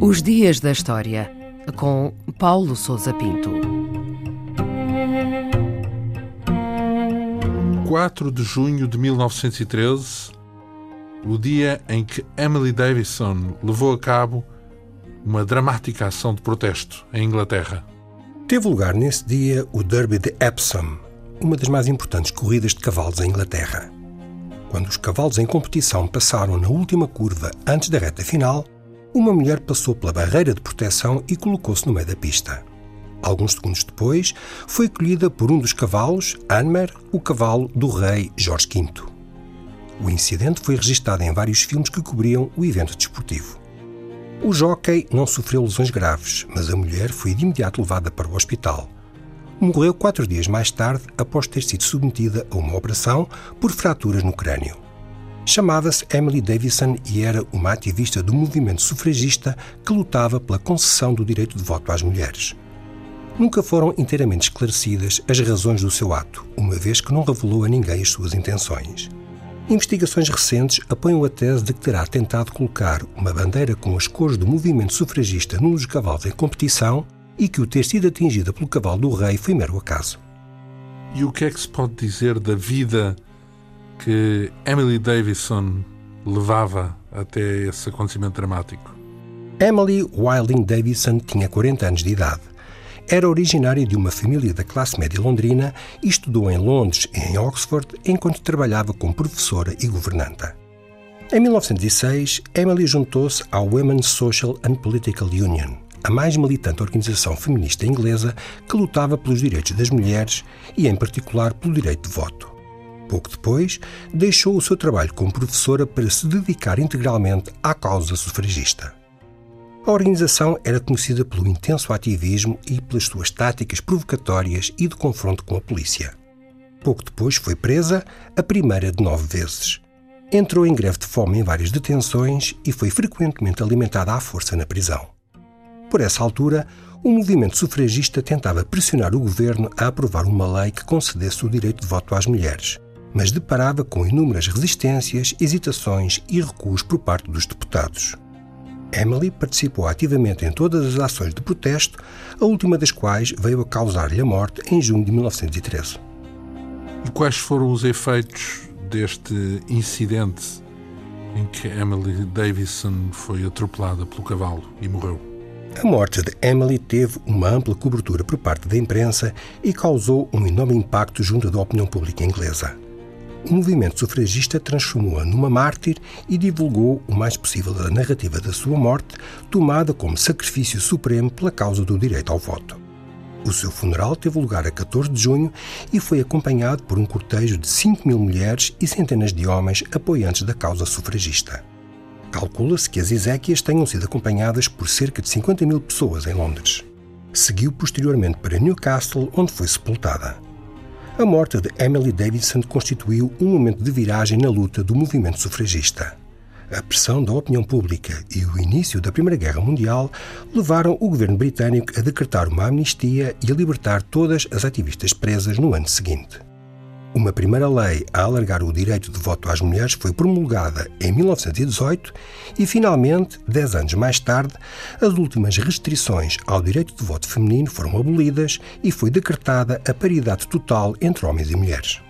Os Dias da História, com Paulo Souza Pinto. 4 de junho de 1913, o dia em que Emily Davison levou a cabo uma dramática ação de protesto em Inglaterra. Teve lugar nesse dia o Derby de Epsom, uma das mais importantes corridas de cavalos em Inglaterra. Quando os cavalos em competição passaram na última curva antes da reta final, uma mulher passou pela barreira de proteção e colocou-se no meio da pista. Alguns segundos depois, foi colhida por um dos cavalos, Anmer, o cavalo do rei Jorge V. O incidente foi registado em vários filmes que cobriam o evento desportivo. O jockey não sofreu lesões graves, mas a mulher foi de imediato levada para o hospital. Morreu quatro dias mais tarde após ter sido submetida a uma operação por fraturas no crânio. Chamava-se Emily Davison e era uma ativista do movimento sufragista que lutava pela concessão do direito de voto às mulheres. Nunca foram inteiramente esclarecidas as razões do seu ato, uma vez que não revelou a ninguém as suas intenções. Investigações recentes apoiam a tese de que terá tentado colocar uma bandeira com as cores do movimento sufragista num dos cavalos em competição e que o ter sido atingida pelo cavalo do rei foi mero acaso. E o que é que se pode dizer da vida que Emily Davison levava até esse acontecimento dramático? Emily Wilding Davison tinha 40 anos de idade. Era originária de uma família da classe média londrina e estudou em Londres e em Oxford enquanto trabalhava como professora e governanta. Em 1906, Emily juntou-se à Women's Social and Political Union, a mais militante organização feminista inglesa que lutava pelos direitos das mulheres e, em particular, pelo direito de voto. Pouco depois, deixou o seu trabalho como professora para se dedicar integralmente à causa sufragista. A organização era conhecida pelo intenso ativismo e pelas suas táticas provocatórias e de confronto com a polícia. Pouco depois foi presa, a primeira de nove vezes. Entrou em greve de fome em várias detenções e foi frequentemente alimentada à força na prisão. Por essa altura, o movimento sufragista tentava pressionar o governo a aprovar uma lei que concedesse o direito de voto às mulheres, mas deparava com inúmeras resistências, hesitações e recuos por parte dos deputados. Emily participou ativamente em todas as ações de protesto, a última das quais veio a causar-lhe a morte em junho de 1913. E quais foram os efeitos deste incidente em que Emily Davison foi atropelada pelo cavalo e morreu? A morte de Emily teve uma ampla cobertura por parte da imprensa e causou um enorme impacto junto da opinião pública inglesa o movimento sufragista transformou-a numa mártir e divulgou o mais possível a narrativa da sua morte, tomada como sacrifício supremo pela causa do direito ao voto. O seu funeral teve lugar a 14 de junho e foi acompanhado por um cortejo de 5 mil mulheres e centenas de homens apoiantes da causa sufragista. Calcula-se que as exéquias tenham sido acompanhadas por cerca de 50 mil pessoas em Londres. Seguiu posteriormente para Newcastle, onde foi sepultada. A morte de Emily Davidson constituiu um momento de viragem na luta do movimento sufragista. A pressão da opinião pública e o início da Primeira Guerra Mundial levaram o governo britânico a decretar uma amnistia e a libertar todas as ativistas presas no ano seguinte. Uma primeira lei a alargar o direito de voto às mulheres foi promulgada em 1918 e, finalmente, dez anos mais tarde, as últimas restrições ao direito de voto feminino foram abolidas e foi decretada a paridade total entre homens e mulheres.